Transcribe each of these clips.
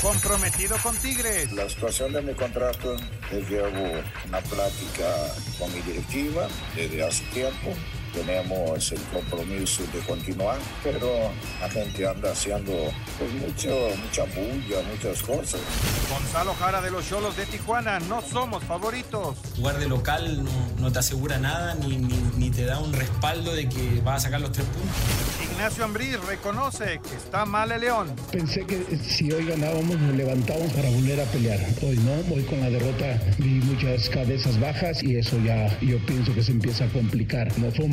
Comprometido con Tigres. La situación de mi contrato es que hago una plática con mi directiva desde hace tiempo. Tenemos el compromiso de continuar, pero la gente anda haciendo pues, mucho, mucha bulla, muchas cosas. Gonzalo Jara de los Cholos de Tijuana, no somos favoritos. Jugar de local no, no te asegura nada ni, ni, ni, te da un respaldo de que vas a sacar los tres puntos. Ignacio Ambrí reconoce que está mal el León. Pensé que si hoy ganábamos nos levantábamos para volver a pelear. Hoy no, hoy con la derrota vi muchas cabezas bajas y eso ya yo pienso que se empieza a complicar. No fue un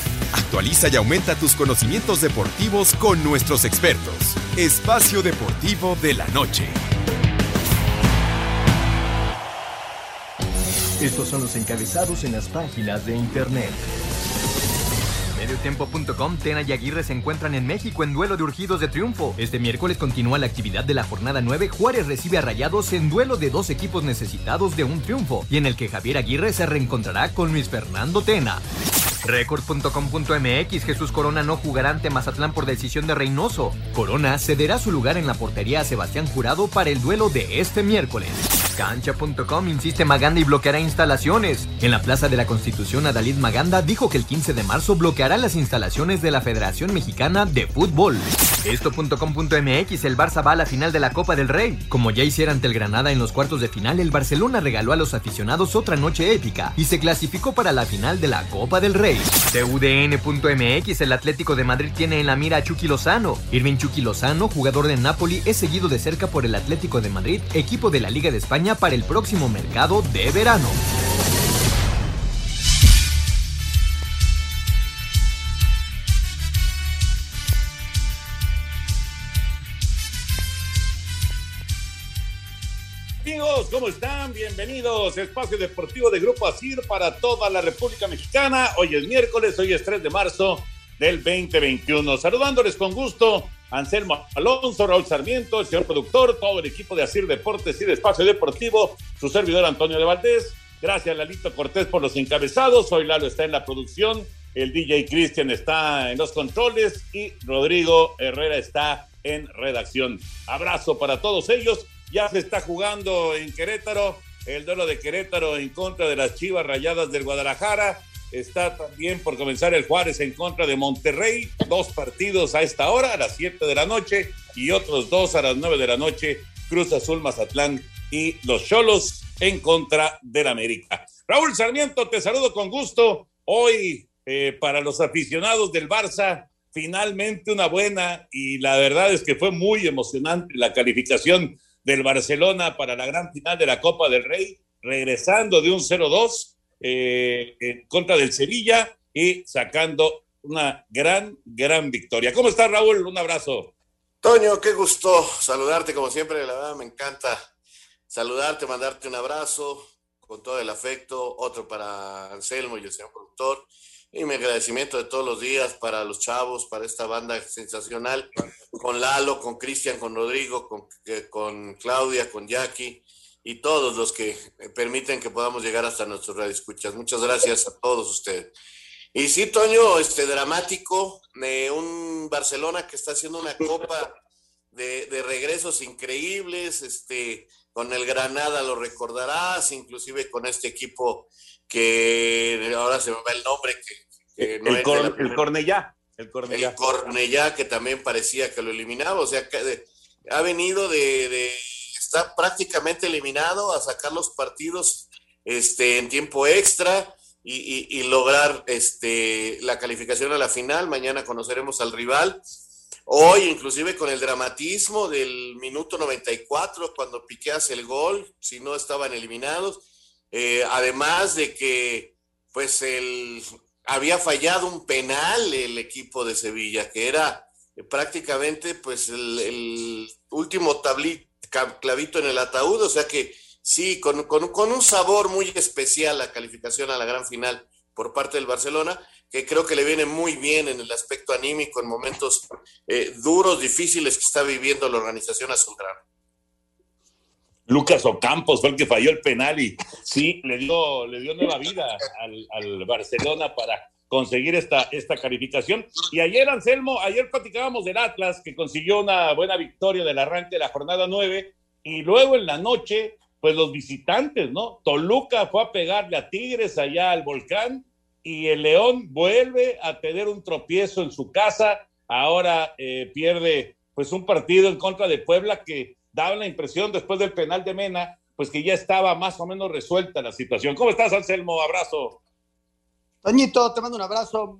Actualiza y aumenta tus conocimientos deportivos con nuestros expertos. Espacio Deportivo de la Noche. Estos son los encabezados en las páginas de internet. Mediotiempo.com, Tena y Aguirre se encuentran en México en duelo de urgidos de triunfo. Este miércoles continúa la actividad de la jornada 9. Juárez recibe a Rayados en duelo de dos equipos necesitados de un triunfo y en el que Javier Aguirre se reencontrará con Luis Fernando Tena. Record.com.mx Jesús Corona no jugará ante Mazatlán por decisión de Reynoso. Corona cederá su lugar en la portería a Sebastián Jurado para el duelo de este miércoles. Cancha.com insiste Maganda y bloqueará instalaciones. En la Plaza de la Constitución, Adalid Maganda dijo que el 15 de marzo bloqueará las instalaciones de la Federación Mexicana de Fútbol. Esto.com.mx El Barça va a la final de la Copa del Rey. Como ya hiciera ante el Granada en los cuartos de final, el Barcelona regaló a los aficionados otra noche épica y se clasificó para la final de la Copa del Rey. TUDN.mx El Atlético de Madrid tiene en la mira a Chucky Lozano. Irving Chucky Lozano, jugador de Napoli, es seguido de cerca por el Atlético de Madrid, equipo de la Liga de España para el próximo mercado de verano. Amigos, ¿cómo están? Bienvenidos. Espacio Deportivo de Grupo Asir para toda la República Mexicana. Hoy es miércoles, hoy es 3 de marzo del 2021. Saludándoles con gusto, Anselmo Alonso, Raúl Sarmiento, el señor productor, todo el equipo de Asir Deportes y de Espacio Deportivo, su servidor Antonio de Valdés. Gracias, Lalito Cortés, por los encabezados. Hoy Lalo está en la producción, el DJ Cristian está en los controles y Rodrigo Herrera está en redacción. Abrazo para todos ellos. Ya se está jugando en Querétaro el duelo de Querétaro en contra de las Chivas Rayadas del Guadalajara. Está también por comenzar el Juárez en contra de Monterrey. Dos partidos a esta hora, a las 7 de la noche, y otros dos a las 9 de la noche. Cruz Azul, Mazatlán y los Cholos en contra del América. Raúl Sarmiento, te saludo con gusto. Hoy, eh, para los aficionados del Barça, finalmente una buena, y la verdad es que fue muy emocionante la calificación del Barcelona para la gran final de la Copa del Rey, regresando de un 0-2 eh, en contra del Sevilla y sacando una gran, gran victoria. ¿Cómo estás, Raúl? Un abrazo. Toño, qué gusto saludarte, como siempre, la verdad me encanta saludarte, mandarte un abrazo con todo el afecto, otro para Anselmo y el señor productor. Y mi agradecimiento de todos los días para los chavos, para esta banda sensacional, con Lalo, con Cristian, con Rodrigo, con, con Claudia, con Jackie y todos los que permiten que podamos llegar hasta nuestros radioescuchas. Muchas gracias a todos ustedes. Y sí, Toño, este dramático de un Barcelona que está haciendo una copa de, de regresos increíbles, este, con el Granada lo recordarás, inclusive con este equipo que ahora se me va el nombre, que, que no el, cor, el, Cornellá. El Cornellá. El Cornellá, que también parecía que lo eliminaba, o sea, que ha venido de, de está prácticamente eliminado a sacar los partidos este, en tiempo extra y, lograr este, la calificación a la final. Mañana conoceremos al rival. Hoy, inclusive con el dramatismo del minuto 94, cuando Piqué hace el gol, si no estaban eliminados. Eh, además de que, pues, el, había fallado un penal el equipo de Sevilla, que era prácticamente, pues, el último tablito, clavito en el ataúd, o sea que sí, con, con, un sabor muy especial la calificación a la gran final por parte del Barcelona, que creo que le viene muy bien en el aspecto anímico en momentos eh, duros, difíciles que está viviendo la organización azulgrana. Lucas Ocampos fue el que falló el penal y sí, le dio, le dio nueva vida al, al Barcelona para conseguir esta, esta calificación. Y ayer, Anselmo, ayer platicábamos del Atlas, que consiguió una buena victoria del arranque de la jornada 9, y luego en la noche pues los visitantes, ¿no? Toluca fue a pegarle a Tigres allá al volcán y el León vuelve a tener un tropiezo en su casa. Ahora eh, pierde pues un partido en contra de Puebla que daba la impresión después del penal de Mena, pues que ya estaba más o menos resuelta la situación. ¿Cómo estás, Anselmo? Abrazo. Toñito, te mando un abrazo.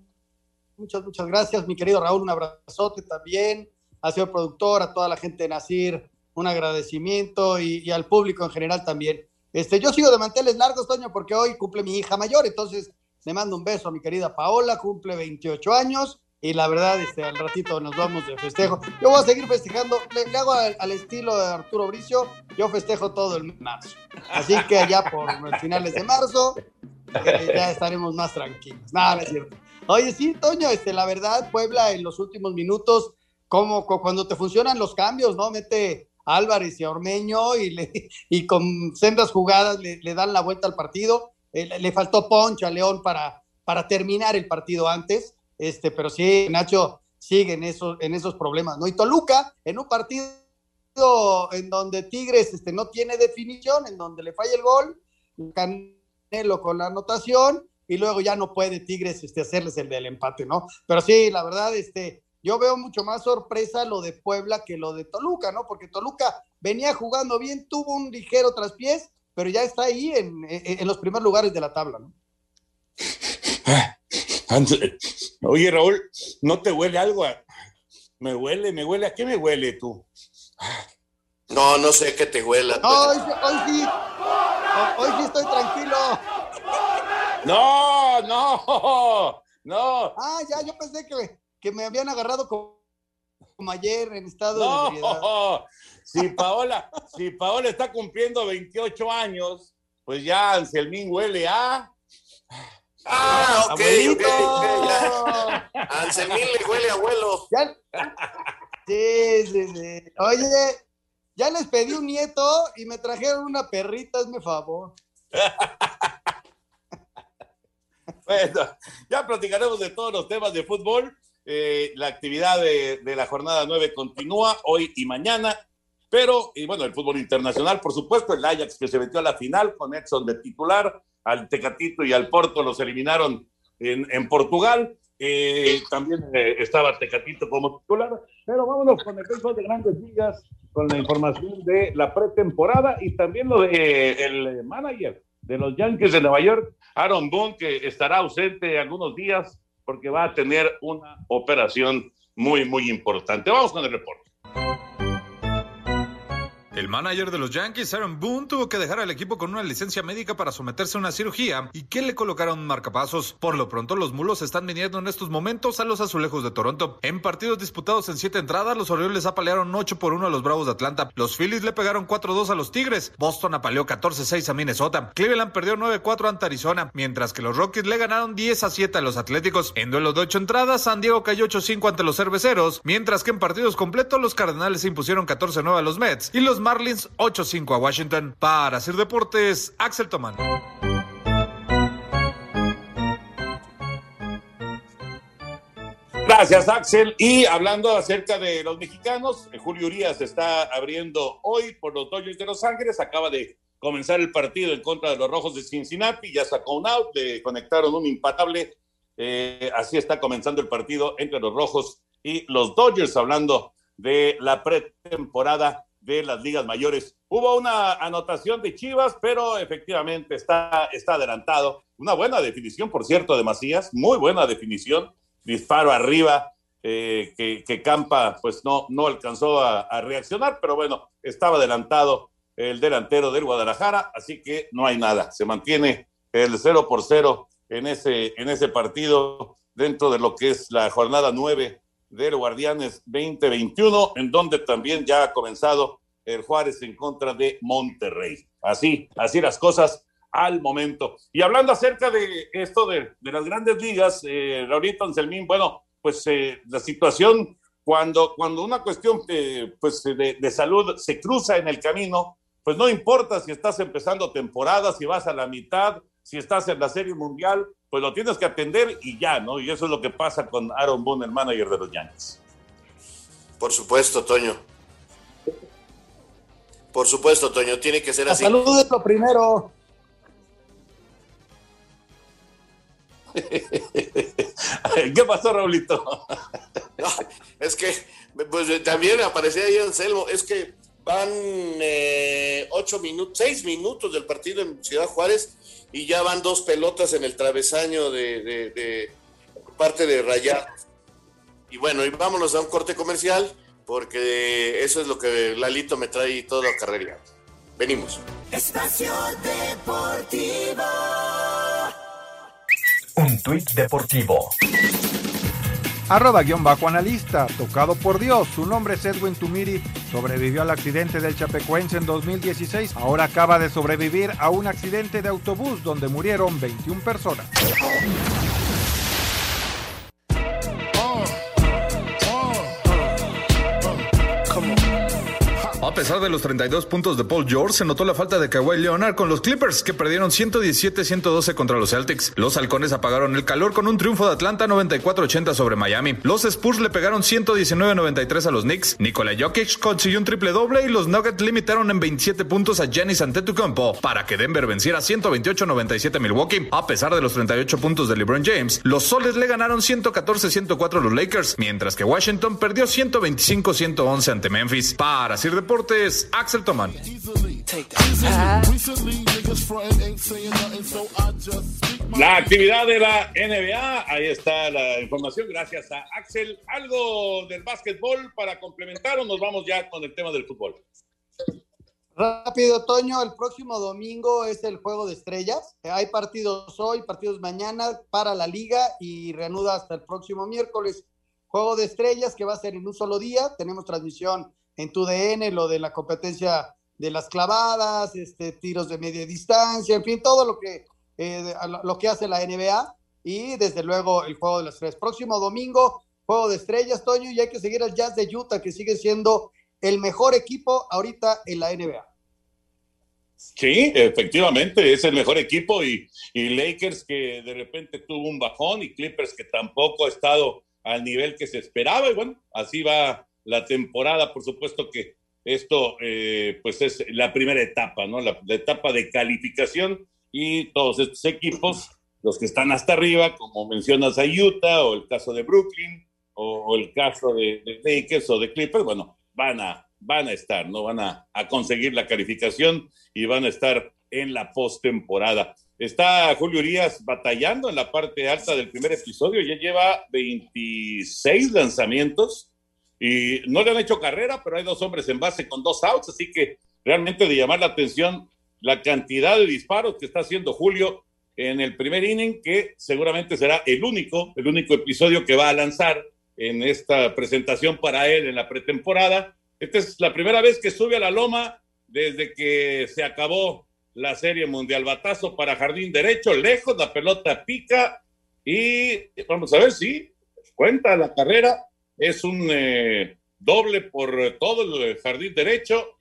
Muchas, muchas gracias, mi querido Raúl, un abrazote también. Ha sido productor, a toda la gente de Nacir, un agradecimiento y, al público en general también. Este, yo sigo de manteles largos, Toño, porque hoy cumple mi hija mayor, entonces le mando un beso a mi querida Paola, cumple 28 años y la verdad, este, al ratito nos vamos de festejo. Yo voy a seguir festejando, le, hago al, estilo de Arturo Bricio, yo festejo todo el marzo. Así que allá por finales de marzo ya estaremos más tranquilos. Nada, es cierto. Oye, sí, Toño, este, la verdad, Puebla en los últimos minutos, como cuando te funcionan los cambios, ¿no? Mete Álvarez y Ormeño y, y con sendas jugadas le, dan la vuelta al partido. Eh, le, faltó poncha a León para, para terminar el partido antes, este, pero sí, Nacho sigue en esos, en esos problemas, ¿no? Y Toluca, en un partido en donde Tigres este, no tiene definición, en donde le falla el gol, Canelo con la anotación, y luego ya no puede Tigres este, hacerles el del empate, ¿no? Pero sí, la verdad, este, yo veo mucho más sorpresa lo de Puebla que lo de Toluca, ¿no? Porque Toluca venía jugando bien, tuvo un ligero traspiés, pero ya está ahí en, los primeros lugares de la tabla, ¿no? Oye, Raúl, ¿no te huele algo? Me huele, me huele. ¿A qué me huele tú? No, no sé qué te huela. hoy, sí. Hoy sí estoy tranquilo. No, no, no. Ah, ya, yo pensé que que me habían agarrado como, ayer en estado de ebriedad. Si Paola, si Paola está cumpliendo 28 años, pues ya Anselmín huele a. Ah, ok, ok, Anselmín le huele a abuelo. Sí, sí, sí. Oye, ya les pedí un nieto y me trajeron una perrita, hazme favor. bueno, ya platicaremos de todos los temas de fútbol. Eh, la actividad de, la jornada 9 continúa hoy y mañana, pero, y bueno, el fútbol internacional, por supuesto, el Ajax que se metió a la final con Edson de titular, al Tecatito y al Porto los eliminaron en, Portugal. Eh, también eh, estaba Tecatito como titular, pero vámonos con el béisbol de grandes ligas, con la información de la pretemporada y también lo de el manager de los Yankees de Nueva York, Aaron Boone, que estará ausente algunos días porque va a tener una operación muy, muy importante. Vamos con el reporte. El manager de los Yankees, Aaron Boone, tuvo que dejar al equipo con una licencia médica para someterse a una cirugía y que le colocaron marcapasos. Por lo pronto, los mulos están viniendo en estos momentos a los azulejos de Toronto. En partidos disputados en siete entradas, los Orioles apalearon 8 por 1 a los Bravos de Atlanta. Los Phillies le pegaron 4-2 a los Tigres. Boston apaleó 14-6 a Minnesota. Cleveland perdió 9-4 ante Arizona, mientras que los Rockies le ganaron 10-7 a los Atléticos. En duelo de 8 entradas, San Diego cayó 8-5 ante los Cerveceros, mientras que en partidos completos los Cardenales se impusieron 14-9 a los Mets y los Marlins 8-5 a Washington. Para hacer deportes, Axel Tomán. Gracias, Axel. Y hablando acerca de los mexicanos, Julio Urias está abriendo hoy por los Dodgers de Los Ángeles. Acaba de comenzar el partido en contra de los Rojos de Cincinnati. Ya sacó un out, le conectaron un impatable. Eh, así está comenzando el partido entre los Rojos y los Dodgers, hablando de la pretemporada de las ligas mayores. Hubo una anotación de Chivas, pero efectivamente está, está adelantado. Una buena definición, por cierto, de Macías, muy buena definición. Disparo arriba, eh, que, Campa pues no, no alcanzó a, a, reaccionar, pero bueno, estaba adelantado el delantero del Guadalajara, así que no hay nada. Se mantiene el 0 por 0 en ese, en ese partido dentro de lo que es la jornada 9 del Guardianes 2021, en donde también ya ha comenzado el Juárez en contra de Monterrey. Así, así las cosas al momento. Y hablando acerca de esto de, las grandes ligas, eh, Raulito Anselmín, bueno, pues eh, la situación cuando, cuando una cuestión eh, pues de, de, salud se cruza en el camino, pues no importa si estás empezando temporada, si vas a la mitad, si estás en la Serie Mundial, pues lo tienes que atender y ya, ¿no? Y eso es lo que pasa con Aaron Boone, el manager de los Yankees. Por supuesto, Toño. Por supuesto, Toño, tiene que ser así. Salud es lo primero. ¿Qué pasó, Raulito? es que pues, también aparecía ahí Anselmo. Es que van eh, ocho minutos, seis minutos del partido en Ciudad Juárez y ya van dos pelotas en el travesaño de, parte de Rayados. Y bueno, y vámonos a un corte comercial porque eso es lo que Lalito me trae todo a carrera. Venimos. Espacio Deportivo. Un tuit deportivo Arroba guion bajo analista, tocado por Dios. Su nombre es Edwin Tumiri. Sobrevivió al accidente del Chapecoense en 2016. Ahora acaba de sobrevivir a un accidente de autobús donde murieron 21 personas. A pesar de los 32 puntos de Paul George, se notó la falta de Kawhi Leonard con los Clippers, que perdieron 117-112 contra los Celtics. Los halcones apagaron el calor con un triunfo de Atlanta 94-80 sobre Miami. Los Spurs le pegaron 119-93 a los Knicks. Nikola Jokic consiguió un triple doble y los Nuggets limitaron en 27 puntos a Giannis Antetokounmpo para que Denver venciera 128-97 a Milwaukee. A pesar de los 38 puntos de LeBron James, los Soles le ganaron 114-104 a los Lakers, mientras que Washington perdió 125-111 ante Memphis. Para Sir de Deportes, Axel Tomán. La actividad de la NBA, ahí está la información, gracias a Axel. ¿Algo del básquetbol para complementar o nos vamos ya con el tema del fútbol? Rápido, Toño, el próximo domingo es el Juego de Estrellas. Hay partidos hoy, partidos mañana para la liga y reanuda hasta el próximo miércoles. Juego de Estrellas que va a ser en un solo día. Tenemos transmisión en tu DN, lo de la competencia de las clavadas, este, tiros de media distancia, en fin, todo lo que, eh, lo que hace la NBA y desde luego el juego de las tres. Próximo domingo, juego de estrellas, Toño, y hay que seguir al Jazz de Utah, que sigue siendo el mejor equipo ahorita en la NBA. Sí, efectivamente, es el mejor equipo y, y Lakers que de repente tuvo un bajón y Clippers que tampoco ha estado al nivel que se esperaba y bueno, así va la temporada. Por supuesto que esto eh, pues es la primera etapa, ¿no? La, etapa de calificación y todos estos equipos, los que están hasta arriba, como mencionas a Utah o el caso de Brooklyn o, el caso de, de, Lakers o de Clippers, bueno, van a, van a estar, ¿no? Van a, a conseguir la calificación y van a estar en la postemporada. Está Julio Urias batallando en la parte alta del primer episodio, ya lleva 26 lanzamientos, y no le han hecho carrera, pero hay dos hombres en base con dos outs, así que realmente de llamar la atención la cantidad de disparos que está haciendo Julio en el primer inning, que seguramente será el único, el único episodio que va a lanzar en esta presentación para él en la pretemporada. Esta es la primera vez que sube a la loma desde que se acabó la serie mundial. Batazo para jardín derecho, lejos, la pelota pica y vamos a ver si cuenta la carrera es un eh, doble por todo el jardín derecho,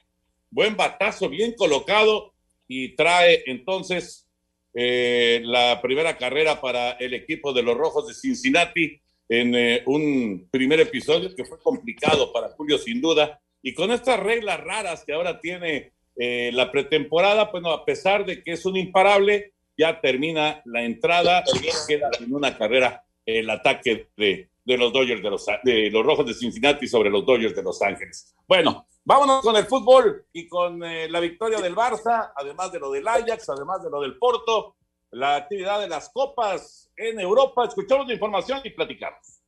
buen batazo, bien colocado y trae entonces eh, la primera carrera para el equipo de los Rojos de Cincinnati en eh, un primer episodio que fue complicado para Julio sin duda. Y con estas reglas raras que ahora tiene la pretemporada, bueno, a pesar de que es un imparable, ya termina la entrada y queda en una carrera el ataque de, de los Dodgers de los, de los Rojos de Cincinnati sobre los Dodgers de Los Ángeles. Bueno, vámonos con el fútbol y con eh, la victoria del Barça, además de lo del Ajax, además de lo del Porto, la actividad de las copas en Europa. Escuchamos la información y platicamos.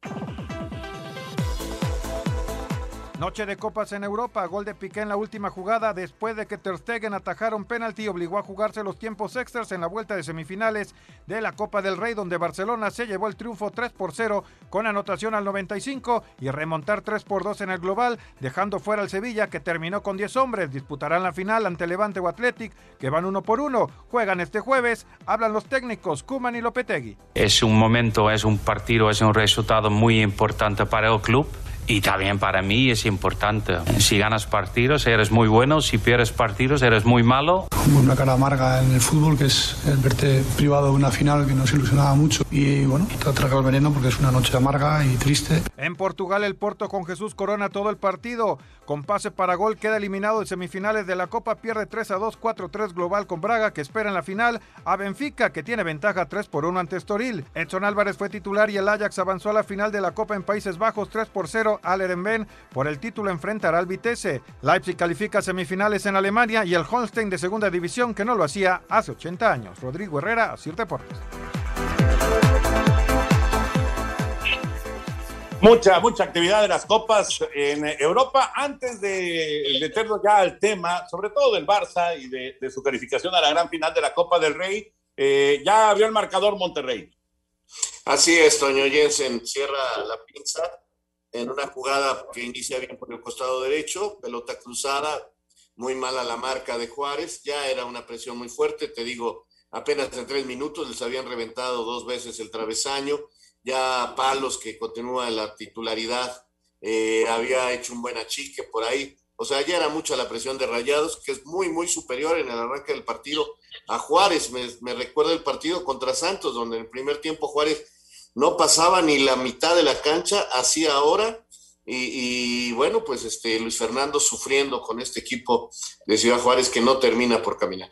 Noche de copas en Europa, gol de Piqué en la última jugada después de que Ter Stegen atajara un penalti y obligó a jugarse los tiempos extras en la vuelta de semifinales de la Copa del Rey donde Barcelona se llevó el triunfo 3 por 0 con anotación al 95 y remontar 3 por 2 en el global, dejando fuera al Sevilla que terminó con 10 hombres, disputarán la final ante Levante o Athletic que van uno por uno, juegan este jueves, hablan los técnicos Kuman y Lopetegui. Es un momento, es un partido, es un resultado muy importante para el club y también para mí es importante. Si ganas partidos, eres muy bueno. Si pierdes partidos, eres muy malo. Una cara amarga en el fútbol, que es el verte privado de una final que nos ilusionaba mucho. Y bueno, te traga el veneno porque es una noche amarga y triste. En Portugal, el Porto con Jesús Corona todo el partido. Con pase para gol, queda eliminado en semifinales de la Copa. Pierde 3 a 2, 4-3 global con Braga, que espera en la final a Benfica, que tiene ventaja 3 por 1 ante Estoril. Edson Álvarez fue titular y el Ajax avanzó a la final de la Copa en Países Bajos 3 por 0 al Erenben. Por el título enfrentará al Vitesse. Leipzig califica semifinales en Alemania y el Holstein de segunda división que no lo hacía hace 80 años. Rodrigo Herrera, Asir Deportes. Mucha, mucha actividad de las copas en Europa. Antes de meternos ya al tema, sobre todo del Barça y de, de, su calificación a la gran final de la Copa del Rey, eh, ya abrió el marcador Monterrey. Así es, Toño Jensen cierra la pinza en una jugada que inicia bien por el costado derecho, pelota cruzada, muy mala la marca de Juárez, ya era una presión muy fuerte, te digo, apenas en tres minutos les habían reventado dos veces el travesaño, ya Palos, que continúa la titularidad, eh, había hecho un buen achique por ahí, o sea, ya era mucha la presión de Rayados, que es muy, muy superior en el arranque del partido a Juárez, me, me recuerda el partido contra Santos, donde en el primer tiempo Juárez no pasaba ni la mitad de la cancha, así ahora. Y, y, bueno, pues este Luis Fernando sufriendo con este equipo de Ciudad Juárez que no termina por caminar.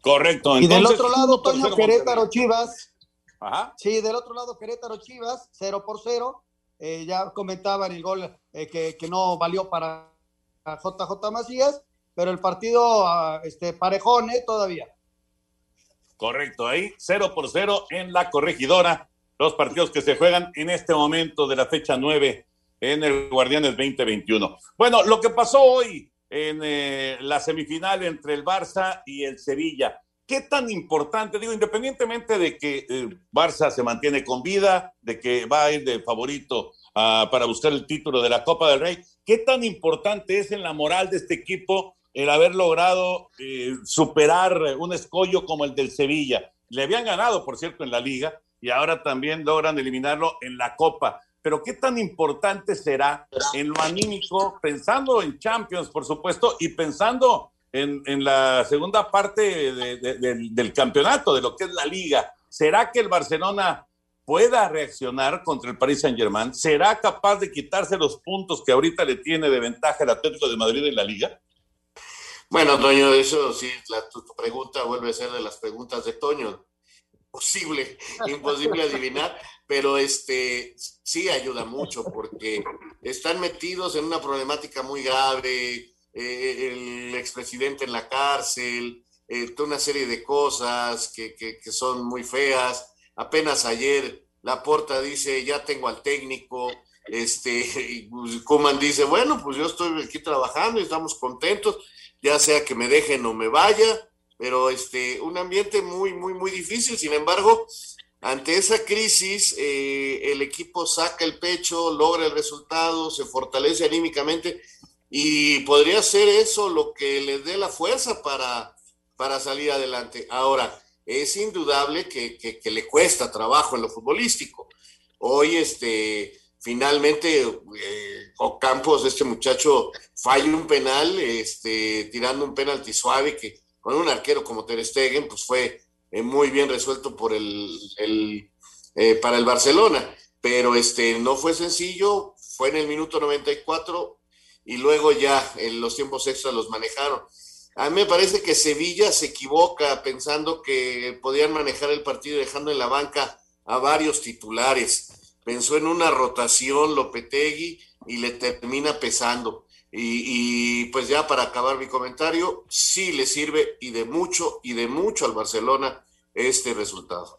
Correcto. Entonces, y del otro lado, Toño Querétaro Chivas. Ajá. Sí, del otro lado, Querétaro Chivas, 0 por 0. Eh, ya comentaban el gol eh, que, que, no valió para JJ Macías, pero el partido uh, este, parejón eh, todavía. Correcto, ahí 0 por 0 en la corregidora. Los partidos que se juegan en este momento de la fecha 9 en el Guardianes 2021. Bueno, lo que pasó hoy en eh, la semifinal entre el Barça y el Sevilla. ¿Qué tan importante? Digo, independientemente de que el Barça se mantiene con vida, de que va a ir de favorito uh, para buscar el título de la Copa del Rey, ¿qué tan importante es en la moral de este equipo el haber logrado eh, superar un escollo como el del Sevilla. Le habían ganado, por cierto, en la liga y ahora también logran eliminarlo en la Copa. Pero qué tan importante será en lo anímico, pensando en Champions, por supuesto, y pensando en, en la segunda parte de, de, de, del campeonato, de lo que es la liga. ¿Será que el Barcelona pueda reaccionar contra el Paris Saint Germain? ¿Será capaz de quitarse los puntos que ahorita le tiene de ventaja el Atlético de Madrid en la liga? Bueno, Toño, eso sí, la, tu, pregunta vuelve a ser de las preguntas de Toño. Posible, imposible adivinar, pero este sí ayuda mucho porque están metidos en una problemática muy grave, eh, el expresidente en la cárcel, eh, toda una serie de cosas que, que, que son muy feas. Apenas ayer la porta dice, ya tengo al técnico, este, y Kuman dice, bueno, pues yo estoy aquí trabajando y estamos contentos ya sea que me dejen o me vaya, pero este, un ambiente muy, muy, muy difícil. Sin embargo, ante esa crisis, eh, el equipo saca el pecho, logra el resultado, se fortalece anímicamente y podría ser eso lo que les dé la fuerza para, para salir adelante. Ahora, es indudable que le cuesta trabajo en lo futbolístico. Hoy, este, finalmente eh, Ocampos, este muchacho, falla un penal, este, tirando un penalti suave que con un arquero como Ter Stegen, pues fue eh, muy bien resuelto por el, eh, para el Barcelona, pero este no fue sencillo, fue en el minuto 94 y luego ya en los tiempos extras los manejaron. A mí me parece que Sevilla se equivoca pensando que podían manejar el partido dejando en la banca a varios titulares. Pensó en una rotación Lopetegui y le termina pesando. Y, pues ya para acabar mi comentario, sí le sirve y de mucho, y de mucho al Barcelona este resultado.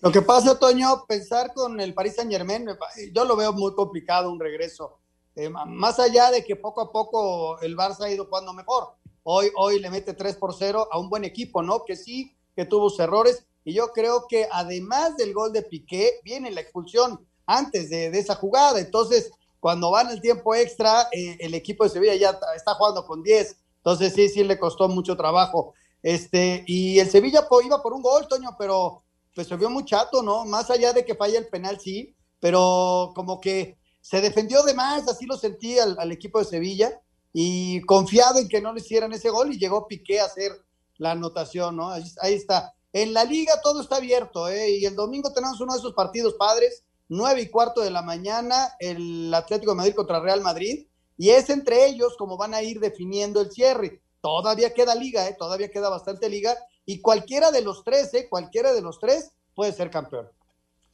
Lo que pasa, Toño, pensar con el Paris Saint Germain, yo lo veo muy complicado un regreso. Eh, más allá de que poco a poco el Barça ha ido jugando mejor. Hoy, hoy le mete 3 por 0 a un buen equipo, ¿no? Que sí, que tuvo sus errores. Y yo creo que además del gol de Piqué, viene la expulsión antes de, de esa jugada. Entonces, cuando van el tiempo extra, eh, el equipo de Sevilla ya está jugando con 10. Entonces sí, sí le costó mucho trabajo. Este, y el Sevilla iba por un gol, Toño, pero pues se vio muy chato, ¿no? Más allá de que falla el penal, sí, pero como que se defendió de más, así lo sentí al, equipo de Sevilla, y confiado en que no le hicieran ese gol, y llegó Piqué a hacer la anotación, ¿no? Ahí, ahí está. En la liga todo está abierto, ¿eh? Y el domingo tenemos uno de esos partidos padres 9 y cuarto de la mañana, el Atlético de Madrid contra Real Madrid, y es entre ellos como van a ir definiendo el cierre. Todavía queda liga, ¿eh? todavía queda bastante liga, y cualquiera de los tres, ¿eh? cualquiera de los tres puede ser campeón.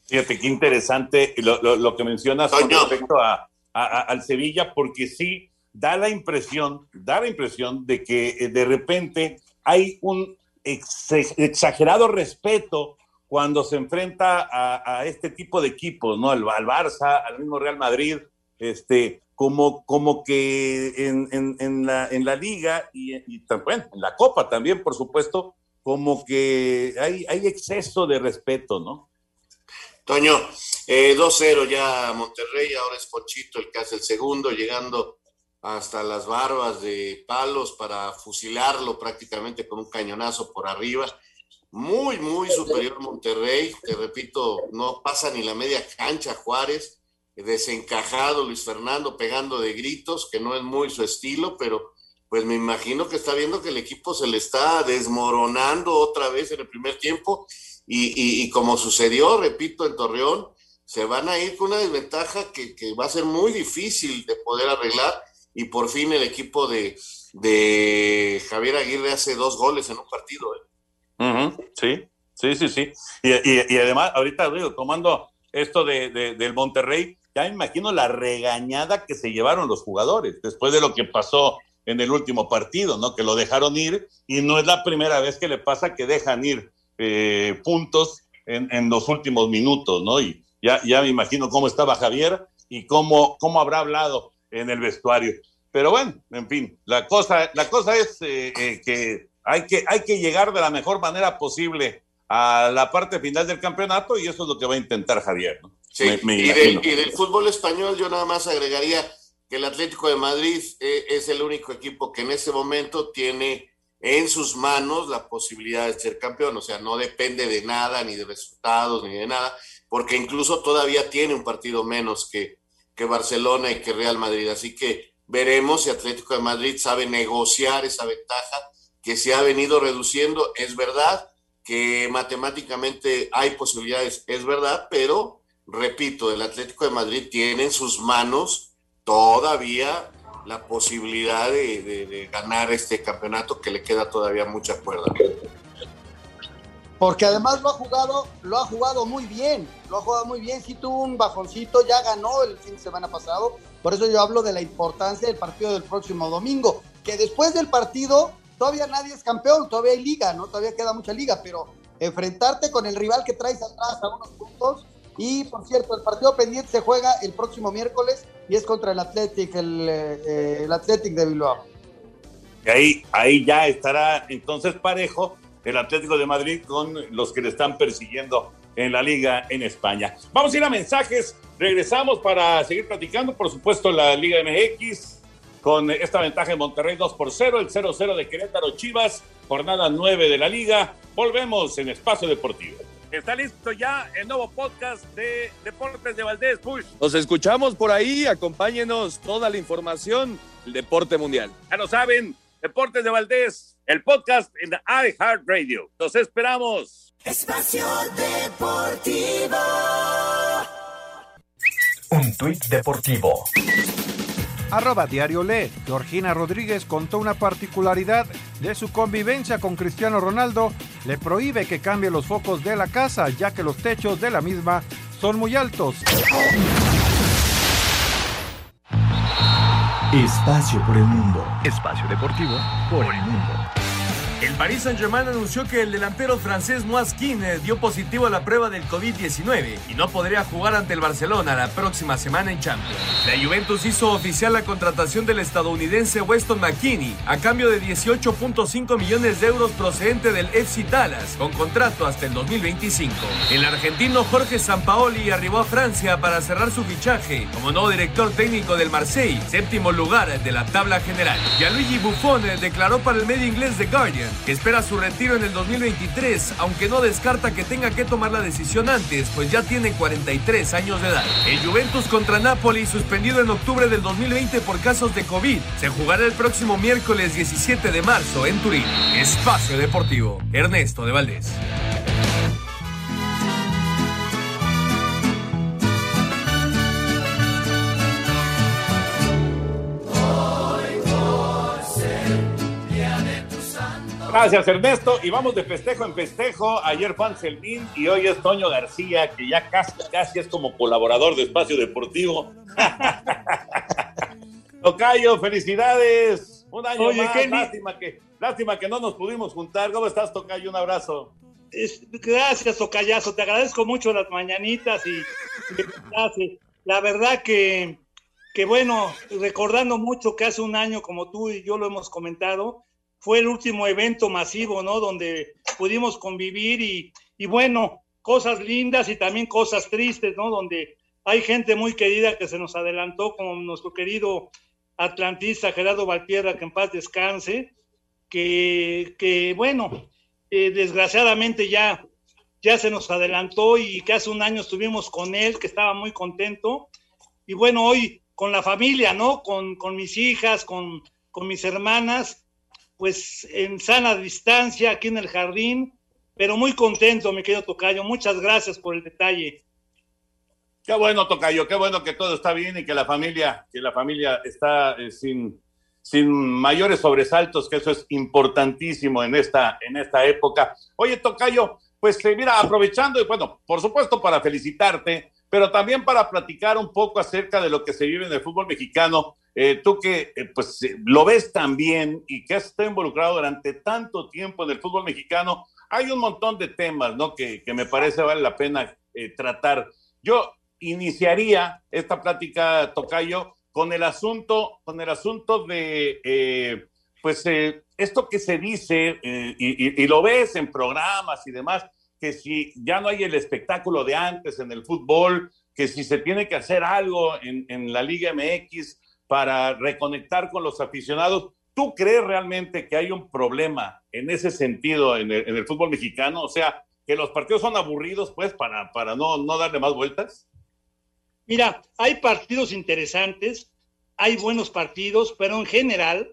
Fíjate qué interesante lo, que mencionas con respecto a, al Sevilla, porque sí da la impresión, da la impresión de que eh, de repente hay un exagerado respeto cuando se enfrenta a, este tipo de equipos, ¿no? Al, Barça, al mismo Real Madrid, este, como, como que en, la, liga y, y en la Copa también, por supuesto, como que hay, hay exceso de respeto, ¿no? Toño, eh, 2-0 ya Monterrey, ahora es Pochito el que hace el segundo, llegando hasta las barbas de palos para fusilarlo prácticamente con un cañonazo por arriba muy, muy superior Monterrey. Te repito, no pasa ni la media cancha Juárez. Desencajado Luis Fernando pegando de gritos, que no es muy su estilo, pero pues me imagino que está viendo que el equipo se le está desmoronando otra vez en el primer tiempo. Y, como sucedió, repito, en Torreón, se van a ir con una desventaja que, va a ser muy difícil de poder arreglar. Y por fin el equipo de, de Javier Aguirre hace dos goles en un partido. ¿eh? Sí, sí, sí, sí. Y, además, ahorita tomando esto de, del Monterrey, ya me imagino la regañada que se llevaron los jugadores después de lo que pasó en el último partido, ¿no? Que lo dejaron ir y no es la primera vez que le pasa que dejan ir eh, puntos en, los últimos minutos, ¿no? Y ya, ya me imagino cómo estaba Javier y cómo, cómo habrá hablado en el vestuario. Pero bueno, en fin, la cosa, la cosa es eh, eh, que hay que, hay que llegar de la mejor manera posible a la parte final del campeonato y eso es lo que va a intentar Javier. Sí, y, del, fútbol español yo nada más agregaría que el Atlético de Madrid eh, es el único equipo que en ese momento tiene en sus manos la posibilidad de ser campeón, o sea, no depende de nada, ni de resultados, ni de nada, porque incluso todavía tiene un partido menos que, que Barcelona y que Real Madrid, así que veremos si Atlético de Madrid sabe negociar esa ventaja que se ha venido reduciendo, es verdad, que matemáticamente hay posibilidades, es verdad, pero repito, el Atlético de Madrid tiene en sus manos todavía la posibilidad de, ganar este campeonato que le queda todavía mucha cuerda. Porque además lo ha jugado, lo ha jugado muy bien, lo ha jugado muy bien, si tuvo un bajoncito, ya ganó el fin de semana pasado, por eso yo hablo de la importancia del partido del próximo domingo, que después del partido todavía nadie es campeón, todavía hay liga, ¿no? Todavía queda mucha liga, pero enfrentarte con el rival que traes atrás a unos puntos. Y por cierto, el partido pendiente se juega el próximo miércoles y es contra el Athletic, el, eh, el Athletic de Bilbao. Y ahí, ahí ya estará entonces parejo el Atlético de Madrid con los que le están persiguiendo en la liga en España. Vamos a ir a mensajes, regresamos para seguir platicando, por supuesto, la Liga MX, con esta ventaja en Monterrey 2 por 0, el 0-0 de Querétaro Chivas, jornada 9 de la liga. Volvemos en Espacio Deportivo. Está listo ya el nuevo podcast de Deportes de Valdés Push. Nos escuchamos por ahí, acompáñenos toda la información del deporte mundial. Ya lo saben, Deportes de Valdés, el podcast en iHeartRadio. Los esperamos. Espacio Deportivo. Un tuit deportivo Arroba Diario Le. Georgina Rodríguez contó una particularidad de su convivencia con Cristiano Ronaldo. Le prohíbe que cambie los focos de la casa, ya que los techos de la misma son muy altos. Espacio por el mundo. Espacio deportivo por el mundo. El Paris Saint-Germain anunció que el delantero francés Moiskin dio positivo a la prueba del COVID-19 y no podría jugar ante el Barcelona la próxima semana en Champions. La Juventus hizo oficial la contratación del estadounidense Weston McKinney a cambio de 18.5 millones de euros procedente del FC Dallas, con contrato hasta el 2025. El argentino Jorge Sampaoli arribó a Francia para cerrar su fichaje como nuevo director técnico del Marseille, séptimo lugar de la tabla general. Gianluigi Buffon declaró para el medio inglés The Guardian que espera su retiro en el 2023, aunque no descarta que tenga que tomar la decisión antes, pues ya tiene 43 años de edad. El Juventus contra Napoli, suspendido en octubre del 2020 por casos de COVID, se jugará el próximo miércoles 17 de marzo en Turín. Espacio Deportivo, Ernesto de Valdés. Gracias, Ernesto. Y vamos de festejo en festejo. Ayer fue Anselmín y hoy es Toño García, que ya casi, casi es como colaborador de Espacio Deportivo. Tocayo, felicidades. Un año Oye, más. li- Lástima que, lástima que no nos pudimos juntar. ¿Cómo estás, Tocayo? Un abrazo. Gracias, Tocayazo. Te agradezco mucho las mañanitas y, la verdad que, que, bueno, recordando mucho que hace un año, como tú y yo lo hemos comentado, fue el último evento masivo, ¿no? Donde pudimos convivir y, y bueno, cosas lindas y también cosas tristes, ¿no? Donde hay gente muy querida que se nos adelantó, como nuestro querido atlantista Gerardo Valtierra, que en paz descanse, que, que bueno, eh, desgraciadamente ya, ya se nos adelantó y que hace un año estuvimos con él, que estaba muy contento. Y bueno, hoy con la familia, ¿no? Con, con mis hijas, con, con mis hermanas, pues en sana distancia aquí en el jardín, pero muy contento, mi querido Tocayo. Muchas gracias por el detalle. Qué bueno, Tocayo, qué bueno que todo está bien y que la familia, que la familia está eh, sin, sin mayores sobresaltos, que eso es importantísimo en esta, en esta época. Oye, Tocayo, pues eh, mira, aprovechando, y bueno, por supuesto para felicitarte, pero también para platicar un poco acerca de lo que se vive en el fútbol mexicano. Eh, tú que eh, pues eh, lo ves también y que has estado involucrado durante tanto tiempo en el fútbol mexicano, hay un montón de temas, ¿no? Que, que me parece vale la pena eh, tratar. Yo iniciaría esta plática, Tocayo, con el asunto, con el asunto de, eh, pues, eh, esto que se dice, y, y- y lo ves en programas y demás, que si ya no hay el espectáculo de antes en el fútbol, que si se tiene que hacer algo en, en la Liga MX para reconectar con los aficionados, ¿tú crees realmente que hay un problema en ese sentido en el, en el fútbol mexicano? O sea, que los partidos son aburridos, pues, para, para no, no darle más vueltas. Mira, hay partidos interesantes, hay buenos partidos, pero en general,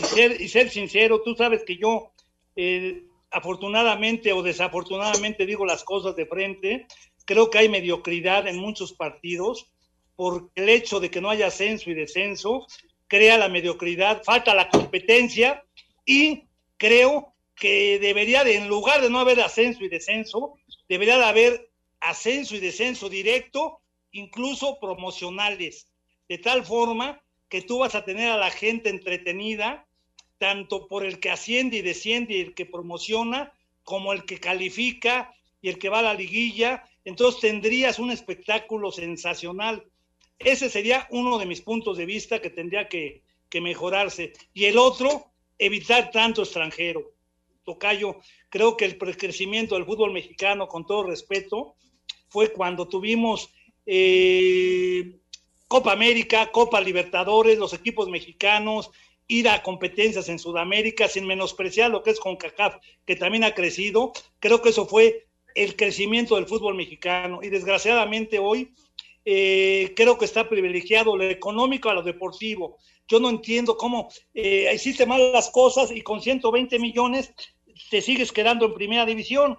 y ser, y ser sincero, tú sabes que yo, eh, afortunadamente o desafortunadamente digo las cosas de frente, creo que hay mediocridad en muchos partidos, por el hecho de que no haya ascenso y descenso, crea la mediocridad, falta la competencia y creo que debería de, en lugar de no haber ascenso y descenso, debería de haber ascenso y descenso directo, incluso promocionales, de tal forma que tú vas a tener a la gente entretenida, tanto por el que asciende y desciende y el que promociona, como el que califica y el que va a la liguilla. Entonces tendrías un espectáculo sensacional. Ese sería uno de mis puntos de vista que tendría que, mejorarse. Y el otro, evitar tanto extranjero. Tocayo, creo que el crecimiento del fútbol mexicano, con todo respeto, fue cuando tuvimos eh, Copa América, Copa Libertadores, los equipos mexicanos, ir a competencias en Sudamérica sin menospreciar lo que es CONCACAF, que también ha crecido. Creo que eso fue el crecimiento del fútbol mexicano y desgraciadamente hoy eh, creo que está privilegiado lo económico a lo deportivo. Yo no entiendo cómo eh, hiciste mal las cosas y con 120 millones te sigues quedando en primera división.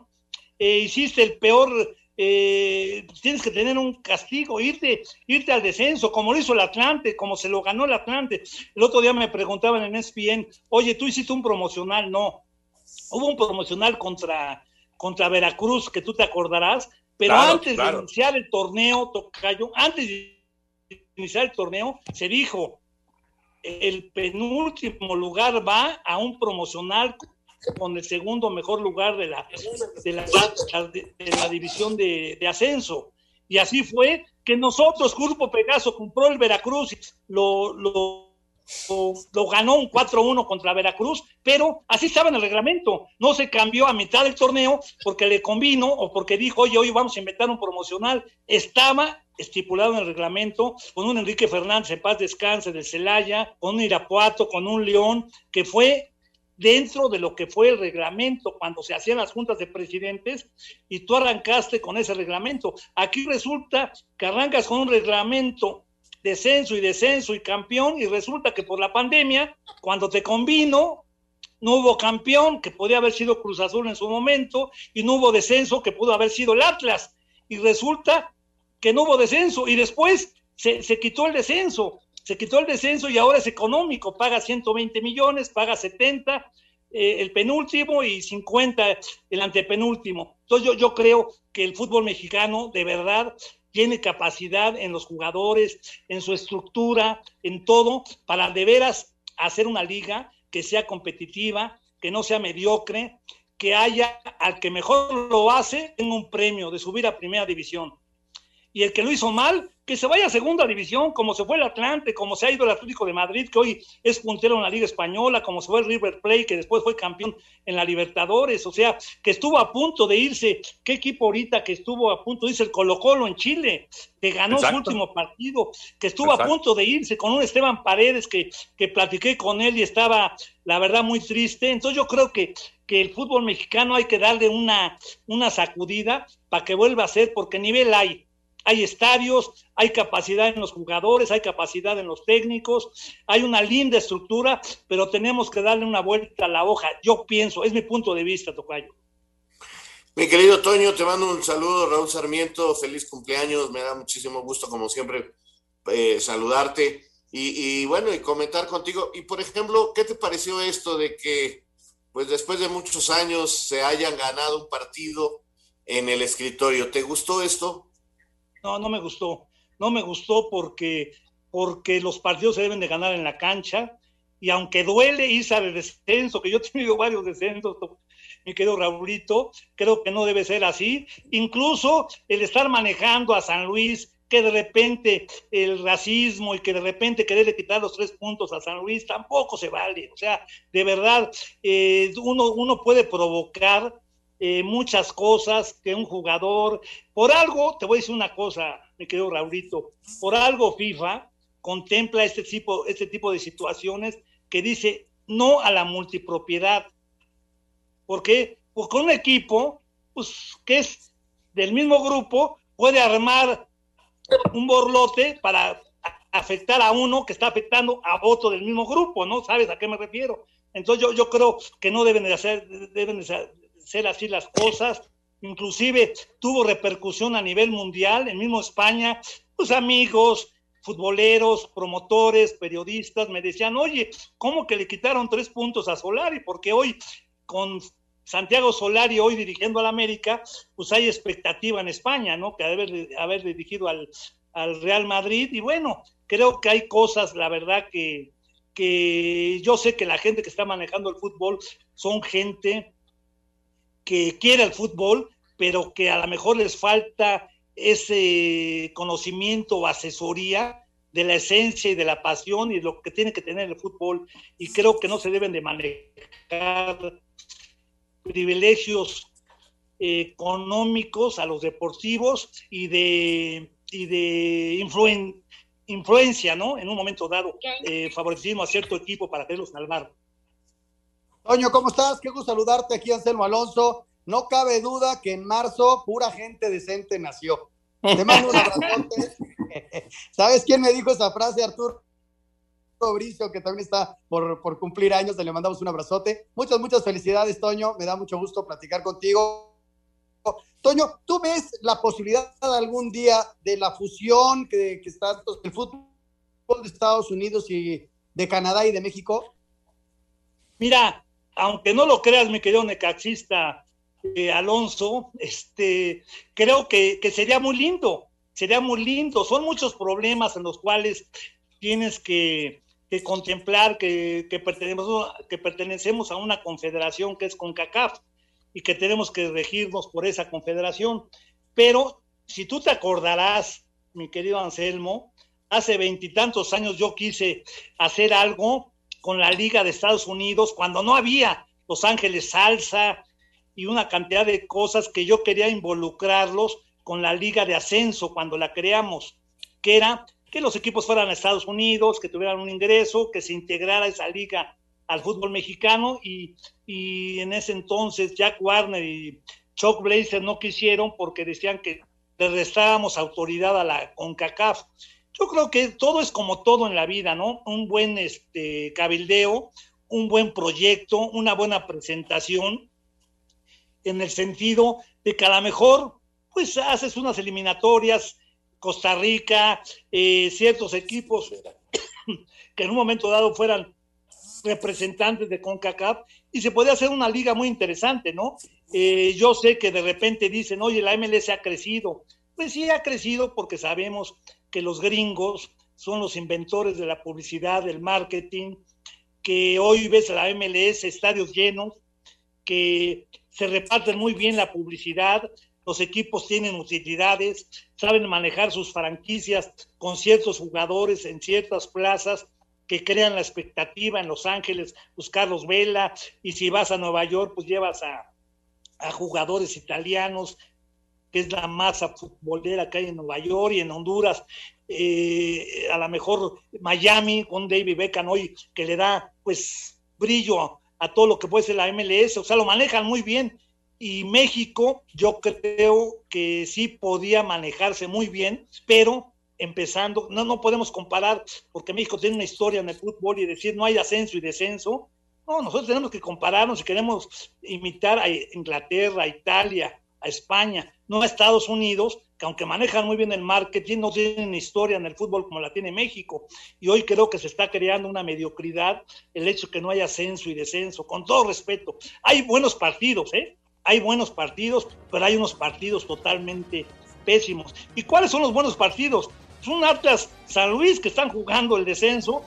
Eh, hiciste el peor tienes que tener un castigo, irte, irte al descenso, como lo hizo el Atlante, como se lo ganó el Atlante. El otro día me preguntaban en ESPN, oye, tú hiciste un promocional, no. Hubo un promocional contra, contra Veracruz, que tú te acordarás, pero antes de iniciar el torneo, Tocayo, antes de iniciar el torneo, se dijo, el penúltimo lugar va a un promocional con el segundo mejor lugar de la, de la, división de, ascenso. Y así fue que nosotros, Grupo Pegaso, compró el Veracruz, lo, lo, lo, ganó un 4-1 contra Veracruz, pero así estaba en el reglamento. No se cambió a mitad del torneo porque le convino o porque dijo, oye, hoy vamos a inventar un promocional. Estaba estipulado en el reglamento, con un Enrique Fernández en paz descanse del Celaya, con un Irapuato, con un León, que fue dentro de lo que fue el reglamento cuando se hacían las juntas de presidentes y tú arrancaste con ese reglamento. Aquí resulta que arrancas con un reglamento descenso y descenso y campeón y resulta que por la pandemia, cuando te convino, no hubo campeón, que podía haber sido Cruz Azul en su momento, y no hubo descenso, que pudo haber sido el Atlas. Y resulta que no hubo descenso y después se, se quitó el descenso se quitó el descenso y ahora es económico, paga 120 millones, paga 70 eh, el penúltimo y 50 el antepenúltimo. Entonces yo, yo creo que el fútbol mexicano de verdad tiene capacidad en los jugadores, en su estructura, en todo, para de veras hacer una liga que sea competitiva, que no sea mediocre, que haya al que mejor lo hace en un premio de subir a primera división. Y el que lo hizo mal, que se vaya a segunda división, como se fue el Atlante, como se ha ido el Atlético de Madrid, que hoy es puntero en la Liga Española, como se fue el River Plate, que después fue campeón en la Libertadores, o sea, que estuvo a punto de irse, qué equipo ahorita que estuvo a punto de irse el Colo Colo en Chile, que ganó su último partido, que estuvo a punto de irse con un Esteban Paredes que, que platiqué con él y estaba, la verdad, muy triste. Entonces yo creo que, que el fútbol mexicano hay que darle una, una sacudida para que vuelva a ser, porque nivel hay hay estadios, hay capacidad en los jugadores, hay capacidad en los técnicos, hay una linda estructura, pero tenemos que darle una vuelta a la hoja. Yo pienso, es mi punto de vista, Tocayo. Mi querido Toño, te mando un saludo, Raúl Sarmiento, feliz cumpleaños, me da muchísimo gusto, como siempre, eh, saludarte y, y, bueno, y comentar contigo. Y por ejemplo, ¿qué te pareció esto de que, pues después de muchos años, se hayan ganado un partido en el escritorio? ¿Te gustó esto? No, no me gustó. No me gustó porque, porque los partidos se deben de ganar en la cancha y aunque duele irse al descenso, que yo he tenido varios descensos, mi querido Raulito, creo que no debe ser así. Incluso el estar manejando a San Luis, que de repente el racismo y que de repente quererle quitar los tres puntos a San Luis tampoco se vale. O sea, de verdad, eh, uno, uno puede provocar eh, muchas cosas que un jugador, por algo, te voy a decir una cosa, me quedo Raulito, por algo FIFA contempla este tipo, este tipo de situaciones que dice no a la multipropiedad. ¿Por qué? Porque un equipo pues, que es del mismo grupo puede armar un borlote para afectar a uno que está afectando a otro del mismo grupo, ¿no? ¿Sabes a qué me refiero? Entonces yo, yo creo que no deben de hacer, deben de ser así las cosas. Inclusive tuvo repercusión a nivel mundial, en mismo España, pues amigos, futboleros, promotores, periodistas me decían, oye, ¿cómo que le quitaron tres puntos a Solari? Porque hoy con Santiago Solari hoy dirigiendo al América, pues hay expectativa en España, ¿no? Que haber, haber dirigido al, al Real Madrid. Y bueno, creo que hay cosas, la verdad, que, que yo sé que la gente que está manejando el fútbol son gente que quiere el fútbol, pero que a lo mejor les falta ese conocimiento o asesoría de la esencia y de la pasión y lo que tiene que tener el fútbol. Y creo que no se deben de manejar privilegios económicos a los deportivos y de, y de influencia, ¿no? En un momento dado, eh, favoritismo a cierto equipo para quererlo salvar. Toño, ¿cómo estás? Qué gusto saludarte aquí, Anselmo Alonso. No cabe duda que en marzo pura gente decente nació. Te mando un abrazote. ¿Sabes quién me dijo esa frase, Arturo? Bricio, que también está por, por cumplir años, le mandamos un abrazote. Muchas, muchas felicidades, Toño. Me da mucho gusto platicar contigo. Toño, ¿tú ves la posibilidad algún día de la fusión que, que está el fútbol de Estados Unidos y de Canadá y de México? Mira, aunque no lo creas, mi querido necaxista eh, Alonso, este, creo que, sería muy lindo, sería muy lindo. Son muchos problemas en los cuales tienes que, contemplar que, que, pertenecemos, que pertenecemos a una confederación que es CONCACAF y que tenemos que regirnos por esa confederación. Pero si tú te acordarás, mi querido Anselmo, hace veintitantos años yo quise hacer algo con la Liga de Estados Unidos cuando no había Los Ángeles Salsa y una cantidad de cosas que yo quería involucrarlos con la Liga de Ascenso cuando la creamos, que era que los equipos fueran a Estados Unidos, que tuvieran un ingreso, que se integrara esa liga al fútbol mexicano y, y en ese entonces Jack Warner y Chuck Blazer no quisieron porque decían que le restábamos autoridad a la CONCACAF. Yo creo que todo es como todo en la vida, ¿no? Un buen este, cabildeo, un buen proyecto, una buena presentación, en el sentido de que a lo mejor, pues haces unas eliminatorias, Costa Rica, eh, ciertos equipos que en un momento dado fueran representantes de CONCACAF y se puede hacer una liga muy interesante, ¿no? Eh, yo sé que de repente dicen, oye, la MLS ha crecido. Pues sí, ha crecido porque sabemos que los gringos son los inventores de la publicidad, del marketing, que hoy ves la MLS estadios llenos, que se reparten muy bien la publicidad, los equipos tienen utilidades, saben manejar sus franquicias con ciertos jugadores en ciertas plazas que crean la expectativa en Los Ángeles, pues Carlos Vela, y si vas a Nueva York, pues llevas a, a jugadores italianos, que es la masa futbolera que hay en Nueva York y en Honduras, eh, a lo mejor Miami con David Beckham hoy, que le da pues brillo a todo lo que puede ser la MLS, o sea, lo manejan muy bien. Y México, yo creo que sí podía manejarse muy bien, pero empezando, no, no podemos comparar, porque México tiene una historia en el fútbol y decir no hay ascenso y descenso. No, nosotros tenemos que compararnos si queremos imitar a Inglaterra, a Italia, a España, no a Estados Unidos, que aunque manejan muy bien el marketing, no tienen historia en el fútbol como la tiene México. Y hoy creo que se está creando una mediocridad el hecho que no haya ascenso y descenso, con todo respeto. Hay buenos partidos, ¿eh? Hay buenos partidos, pero hay unos partidos totalmente pésimos. ¿Y cuáles son los buenos partidos? Son Atlas San Luis que están jugando el descenso,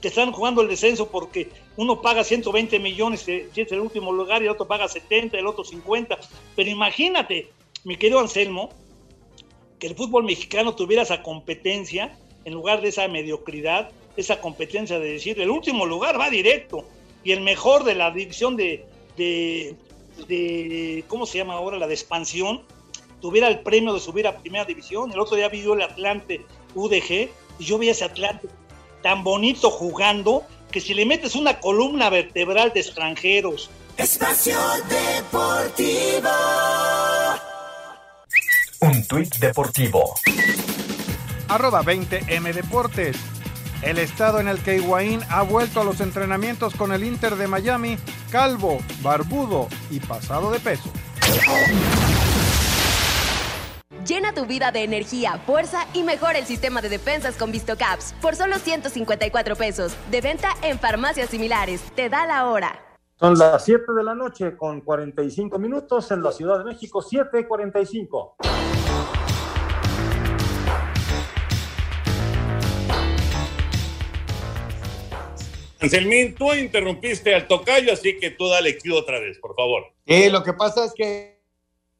que están jugando el descenso porque uno paga 120 millones si es el último lugar y el otro paga 70, el otro 50. Pero imagínate, mi querido Anselmo, que el fútbol mexicano tuviera esa competencia en lugar de esa mediocridad, esa competencia de decir, el último lugar va directo y el mejor de la división de, de, de ¿cómo se llama ahora? La de expansión, tuviera el premio de subir a primera división. El otro día vi yo el Atlante UDG y yo vi ese Atlante tan bonito jugando que si le metes una columna vertebral de extranjeros. Espacio Deportivo. Un tuit deportivo. Arroba 20M Deportes. El estado en el que Higuaín ha vuelto a los entrenamientos con el Inter de Miami, calvo, barbudo y pasado de peso. Llena tu vida de energía, fuerza y mejora el sistema de defensas con VistoCaps por solo 154 pesos. De venta en farmacias similares. Te da la hora. Son las 7 de la noche con 45 minutos en la Ciudad de México, 7.45. Anselmín, tú interrumpiste al tocayo, así que tú dale cue otra vez, por favor. Sí, lo que pasa es que,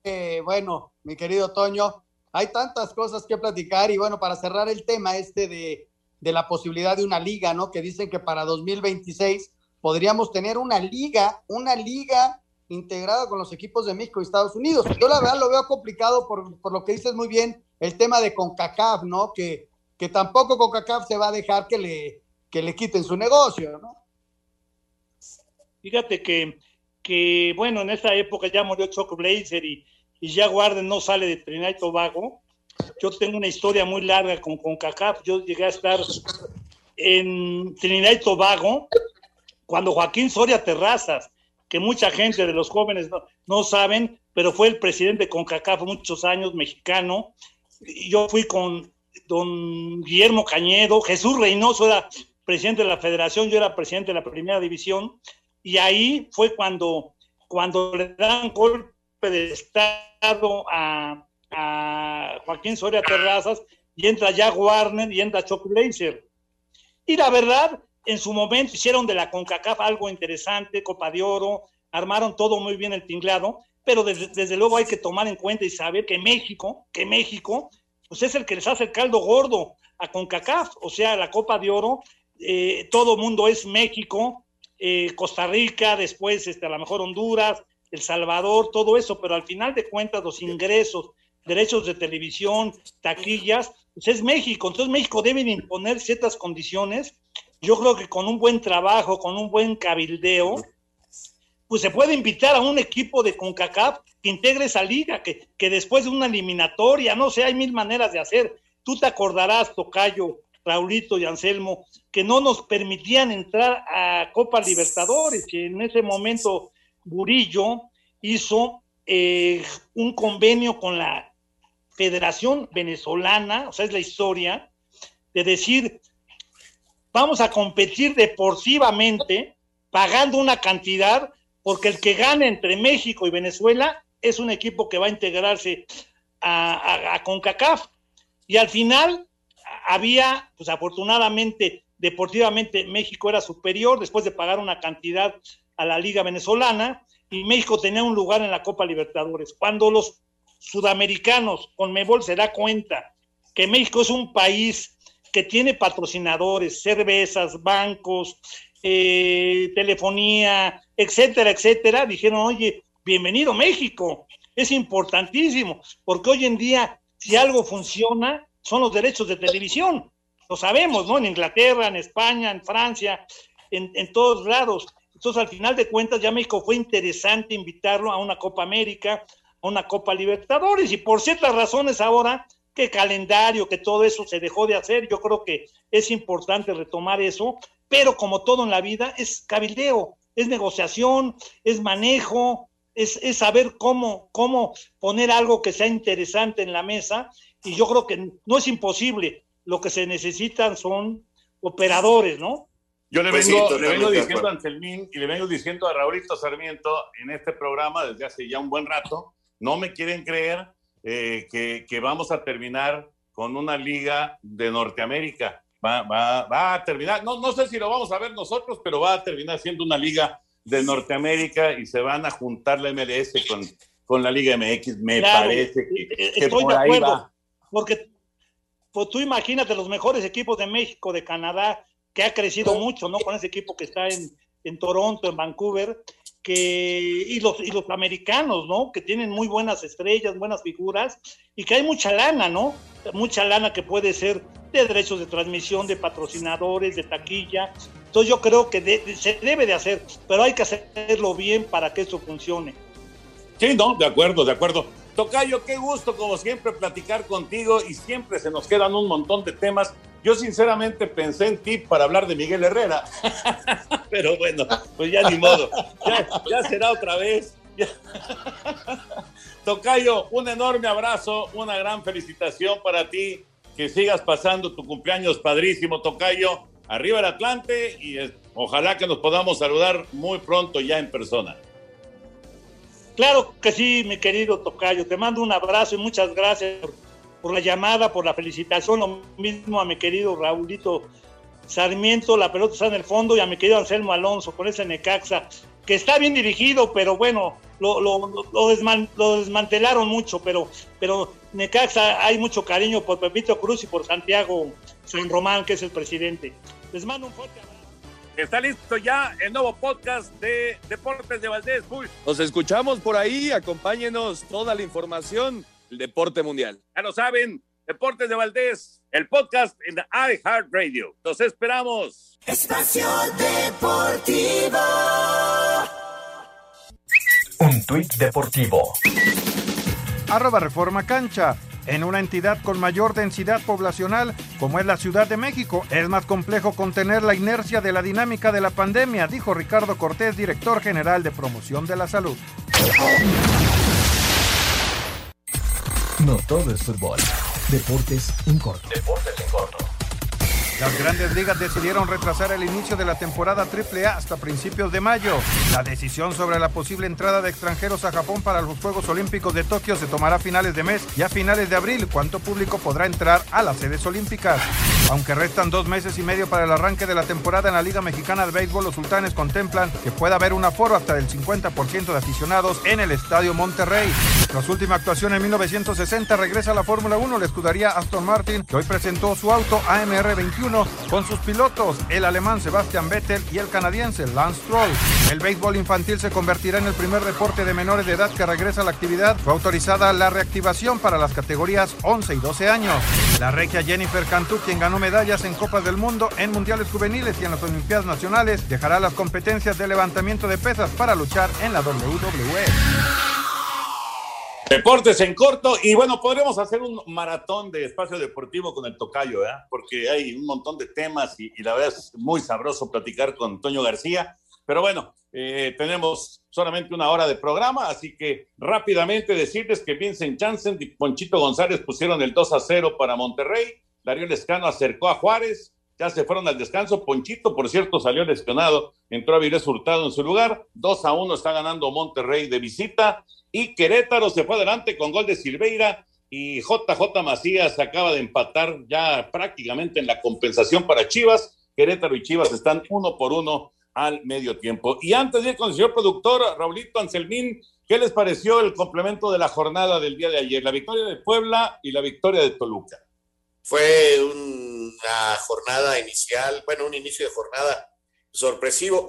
eh, bueno, mi querido Toño, hay tantas cosas que platicar y bueno, para cerrar el tema este de, de la posibilidad de una liga, ¿no? Que dicen que para 2026 podríamos tener una liga, una liga integrada con los equipos de México y Estados Unidos. Yo la verdad lo veo complicado por, por lo que dices muy bien, el tema de CONCACAF, ¿no? Que, que tampoco CONCACAF se va a dejar que le, que le quiten su negocio, ¿no? Fíjate que, que bueno, en esa época ya murió Choco Blazer y, y ya Warden no sale de Trinidad y Tobago. Yo tengo una historia muy larga con, con CACAF. Yo llegué a estar en Trinidad y Tobago cuando Joaquín Soria Terrazas que mucha gente de los jóvenes no, no saben, pero fue el presidente de CONCACAF muchos años, mexicano. Yo fui con don Guillermo Cañedo, Jesús Reynoso era presidente de la federación, yo era presidente de la primera división, y ahí fue cuando, cuando le dan golpe de Estado a, a Joaquín Soria Terrazas, y entra Jack Warner y entra Chuck Blazer. Y la verdad, en su momento hicieron de la CONCACAF algo interesante, Copa de Oro, armaron todo muy bien el tinglado, pero desde, desde, luego hay que tomar en cuenta y saber que México, que México, pues es el que les hace el caldo gordo a CONCACAF, o sea, la Copa de Oro, eh, todo mundo es México, eh, Costa Rica, después este, a lo mejor Honduras, El Salvador, todo eso, pero al final de cuentas los ingresos, derechos de televisión, taquillas, pues es México, entonces México debe imponer ciertas condiciones yo creo que con un buen trabajo, con un buen cabildeo, pues se puede invitar a un equipo de CONCACAF que integre esa liga, que, que después de una eliminatoria, no sé, hay mil maneras de hacer. Tú te acordarás, Tocayo, Raulito y Anselmo, que no nos permitían entrar a Copa Libertadores, que en ese momento Burillo hizo eh, un convenio con la Federación Venezolana, o sea, es la historia, de decir, vamos a competir deportivamente pagando una cantidad, porque el que gane entre México y Venezuela es un equipo que va a integrarse a, CONCACAF. Y al final había, pues afortunadamente, deportivamente México era superior después de pagar una cantidad a la Liga Venezolana y México tenía un lugar en la Copa Libertadores. Cuando los sudamericanos con Mebol se da cuenta que México es un país que tiene patrocinadores, cervezas, bancos, eh, telefonía, etcétera, etcétera, dijeron, oye, bienvenido México, es importantísimo, porque hoy en día, si algo funciona, son los derechos de televisión, lo sabemos, ¿no? En Inglaterra, en España, en Francia, en, en todos lados. Entonces, al final de cuentas, ya México fue interesante invitarlo a una Copa América, a una Copa Libertadores, y por ciertas razones ahora que calendario, que todo eso se dejó de hacer. Yo creo que es importante retomar eso, pero como todo en la vida, es cabildeo, es negociación, es manejo, es, es saber cómo, cómo poner algo que sea interesante en la mesa. Y yo creo que no es imposible. Lo que se necesitan son operadores, ¿no? Yo le vengo, pues sí, le vengo diciendo a Anselmín y le vengo diciendo a Raulito Sarmiento en este programa desde hace ya un buen rato, no me quieren creer, eh, que, que, vamos a terminar con una liga de Norteamérica. Va, va, va, a terminar, no, no sé si lo vamos a ver nosotros, pero va a terminar siendo una liga de Norteamérica y se van a juntar la MLS con, con la Liga MX, me claro, parece que, que por ahí va. Porque pues, tú imagínate los mejores equipos de México, de Canadá, que ha crecido mucho, ¿no? Con ese equipo que está en, en Toronto, en Vancouver, que, y, los, y los americanos, ¿no? Que tienen muy buenas estrellas, buenas figuras, y que hay mucha lana, ¿no? Mucha lana que puede ser de derechos de transmisión, de patrocinadores, de taquilla. Entonces yo creo que de, se debe de hacer, pero hay que hacerlo bien para que esto funcione. Sí, no, de acuerdo, de acuerdo. Tocayo, qué gusto como siempre platicar contigo y siempre se nos quedan un montón de temas. Yo sinceramente pensé en ti para hablar de Miguel Herrera, pero bueno, pues ya ni modo, ya, será otra vez. Tocayo, un enorme abrazo, una gran felicitación para ti, que sigas pasando tu cumpleaños padrísimo, Tocayo, arriba el Atlante y ojalá que nos podamos saludar muy pronto ya en persona. Claro que sí, mi querido Tocayo, te mando un abrazo y muchas gracias por, la llamada, por la felicitación, lo mismo a mi querido Raulito Sarmiento, la pelota está en el fondo, y a mi querido Anselmo Alonso con ese Necaxa, que está bien dirigido, pero bueno, lo desmantelaron mucho, pero, pero Necaxa hay mucho cariño por Pepito Cruz y por Santiago San Román, que es el presidente. Les mando un fuerte abrazo. Está listo ya el nuevo podcast de Deportes de Valdés. Uy. Nos escuchamos por ahí, acompáñenos toda la información del deporte mundial. Ya lo saben, Deportes de Valdés, el podcast en iHeartRadio. Los esperamos. Espacio Deportivo. Un tuit deportivo. Arroba Reforma Cancha. En una entidad con mayor densidad poblacional como es la Ciudad de México. Es más complejo contener la inercia de la dinámica de la pandemia, dijo Ricardo Cortés, director general de promoción de la salud. No todo es fútbol. Deportes en corto. Deportes en corto. Las grandes ligas decidieron retrasar el inicio de la temporada AAA hasta principios de mayo. La decisión sobre la posible entrada de extranjeros a Japón para los Juegos Olímpicos de Tokio se tomará a finales de mes y a finales de abril, cuánto público podrá entrar a las sedes olímpicas. Aunque restan dos meses y medio para el arranque de la temporada en la Liga Mexicana de Béisbol, los sultanes contemplan que pueda haber un aforo hasta del 50% de aficionados en el Estadio Monterrey. Tras última actuación en 1960 regresa a la Fórmula 1 la escudería Aston Martin, que hoy presentó su auto AMR 21 con sus pilotos, el alemán Sebastian Vettel y el canadiense Lance Stroll. El béisbol infantil se convertirá en el primer deporte de menores de edad que regresa a la actividad. Fue autorizada la reactivación para las categorías 11 y 12 años. La regia Jennifer Cantú, quien ganó medallas en Copas del Mundo, en Mundiales Juveniles y en las Olimpiadas Nacionales, dejará las competencias de levantamiento de pesas para luchar en la WWE. Deportes en corto y bueno, podremos hacer un maratón de espacio deportivo con el tocayo, ¿eh? porque hay un montón de temas y, la verdad es muy sabroso platicar con Toño García. Pero bueno, eh, tenemos solamente una hora de programa, así que rápidamente decirles que Vincent Janssen y Ponchito González pusieron el 2 a 0 para Monterrey. Darío Lescano acercó a Juárez, ya se fueron al descanso. Ponchito, por cierto, salió lesionado, entró a Vilés Hurtado en su lugar. 2 a 1 está ganando Monterrey de visita y Querétaro se fue adelante con gol de Silveira y JJ Macías acaba de empatar ya prácticamente en la compensación para Chivas. Querétaro y Chivas están uno por uno al medio tiempo. Y antes de ir con el señor productor, Raulito Anselmín, ¿qué les pareció el complemento de la jornada del día de ayer? La victoria de Puebla y la victoria de Toluca. Fue una jornada inicial, bueno, un inicio de jornada sorpresivo.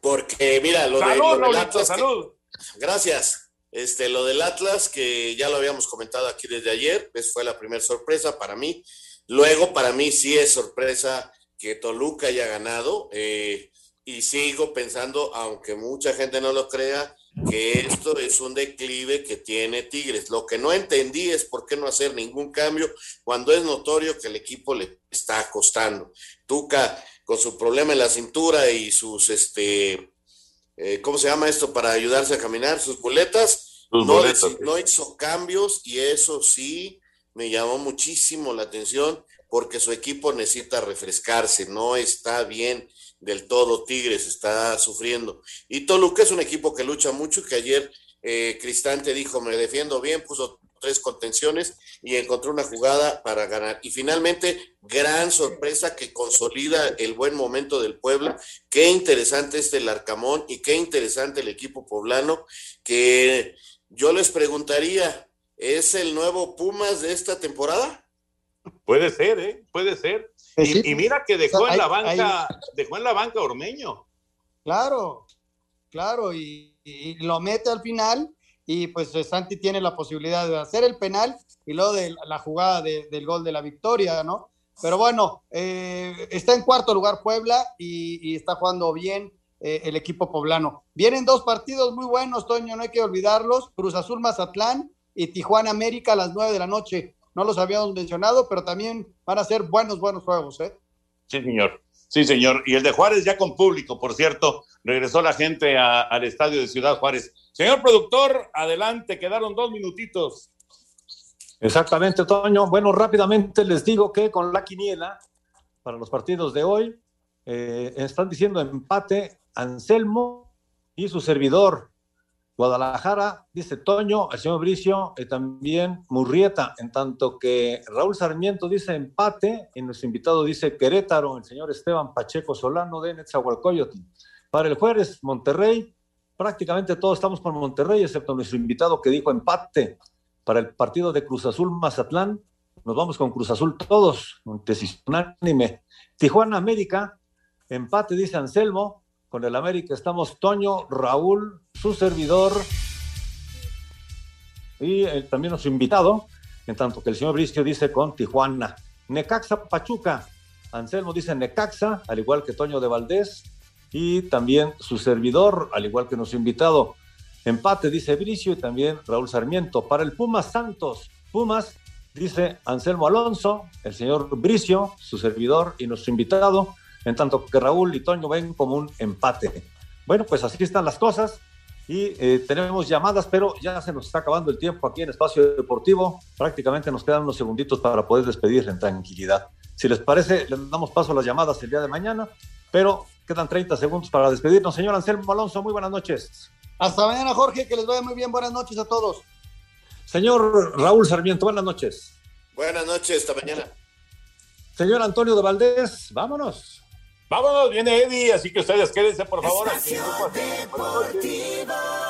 Porque, mira, lo, salud, de, lo del Raulito, Atlas. salud. que- gracias. Este, lo del Atlas, que ya lo habíamos comentado aquí desde ayer, pues fue la primera sorpresa para mí. Luego, para mí sí es sorpresa que Toluca haya ganado. eh, y sigo pensando, aunque mucha gente no lo crea, que esto es un declive que tiene Tigres. Lo que no entendí es por qué no hacer ningún cambio cuando es notorio que el equipo le está costando. Tuca, con su problema en la cintura y sus, este, eh, ¿cómo se llama esto? Para ayudarse a caminar, sus boletas, Sus no, boletas, hizo- no hizo cambios y eso sí me llamó muchísimo la atención porque su equipo necesita refrescarse, no está bien del todo Tigres, está sufriendo. Y Toluca es un equipo que lucha mucho, que ayer eh, Cristante dijo, me defiendo bien, puso tres contenciones y encontró una jugada para ganar. Y finalmente, gran sorpresa que consolida el buen momento del Puebla. Qué interesante este el Arcamón y qué interesante el equipo poblano, que yo les preguntaría, ¿es el nuevo Pumas de esta temporada? Puede ser, ¿eh? Puede ser. Pues sí. Y, y mira que dejó O sea, en la hay- banca, dejó en la banca a Ormeño. Claro, claro, y, y lo mete al final y pues eh, Santi tiene la posibilidad de hacer el penal y luego de la jugada de- del gol de la victoria, ¿no? Pero bueno, eh, está en cuarto lugar Puebla y, está jugando bien eh, el equipo poblano. Vienen dos partidos muy buenos, Toño, no hay que olvidarlos, Cruz Azul Mazatlán y Tijuana América a las nueve de la noche. No los habíamos mencionado, pero también van a ser buenos, buenos juegos, ¿eh? Sí, señor. Sí, señor. Y el de Juárez ya con público, por cierto. Regresó la gente al estadio de Ciudad Juárez. Señor productor, adelante, quedaron dos minutitos. Exactamente, Toño. Bueno, rápidamente les digo que con la quiniela para los partidos de hoy eh, están diciendo empate Anselmo y su servidor. Guadalajara, dice Toño, el señor Bricio y también Murrieta, en tanto que Raúl Sarmiento dice empate y nuestro invitado dice Querétaro, el señor Esteban Pacheco Solano de Netzahualcoyotl. Para el jueves, Monterrey, prácticamente todos estamos con Monterrey, excepto nuestro invitado que dijo empate para el partido de Cruz Azul Mazatlán. Nos vamos con Cruz Azul todos, un unánime. Tijuana América, empate, dice Anselmo. Con el América estamos Toño, Raúl, su servidor y eh, también nuestro invitado, en tanto que el señor Bricio dice con Tijuana. Necaxa Pachuca, Anselmo dice Necaxa, al igual que Toño de Valdés, y también su servidor, al igual que nuestro invitado. Empate, dice Bricio y también Raúl Sarmiento. Para el Pumas Santos, Pumas, dice Anselmo Alonso, el señor Bricio, su servidor y nuestro invitado, en tanto que Raúl y Toño ven como un empate. Bueno, pues así están las cosas y eh, tenemos llamadas, pero ya se nos está acabando el tiempo aquí en Espacio Deportivo. Prácticamente nos quedan unos segunditos para poder despedir en tranquilidad. Si les parece, le damos paso a las llamadas el día de mañana, pero quedan 30 segundos para despedirnos. Señor Anselmo Alonso, muy buenas noches. Hasta mañana, Jorge, que les vaya muy bien. Buenas noches a todos. Señor Raúl Sarmiento, buenas noches. Buenas noches, hasta mañana. Señor Antonio de Valdés, vámonos. Vámonos, viene Eddie, así que ustedes quédense, por favor. Espacio Deportivo.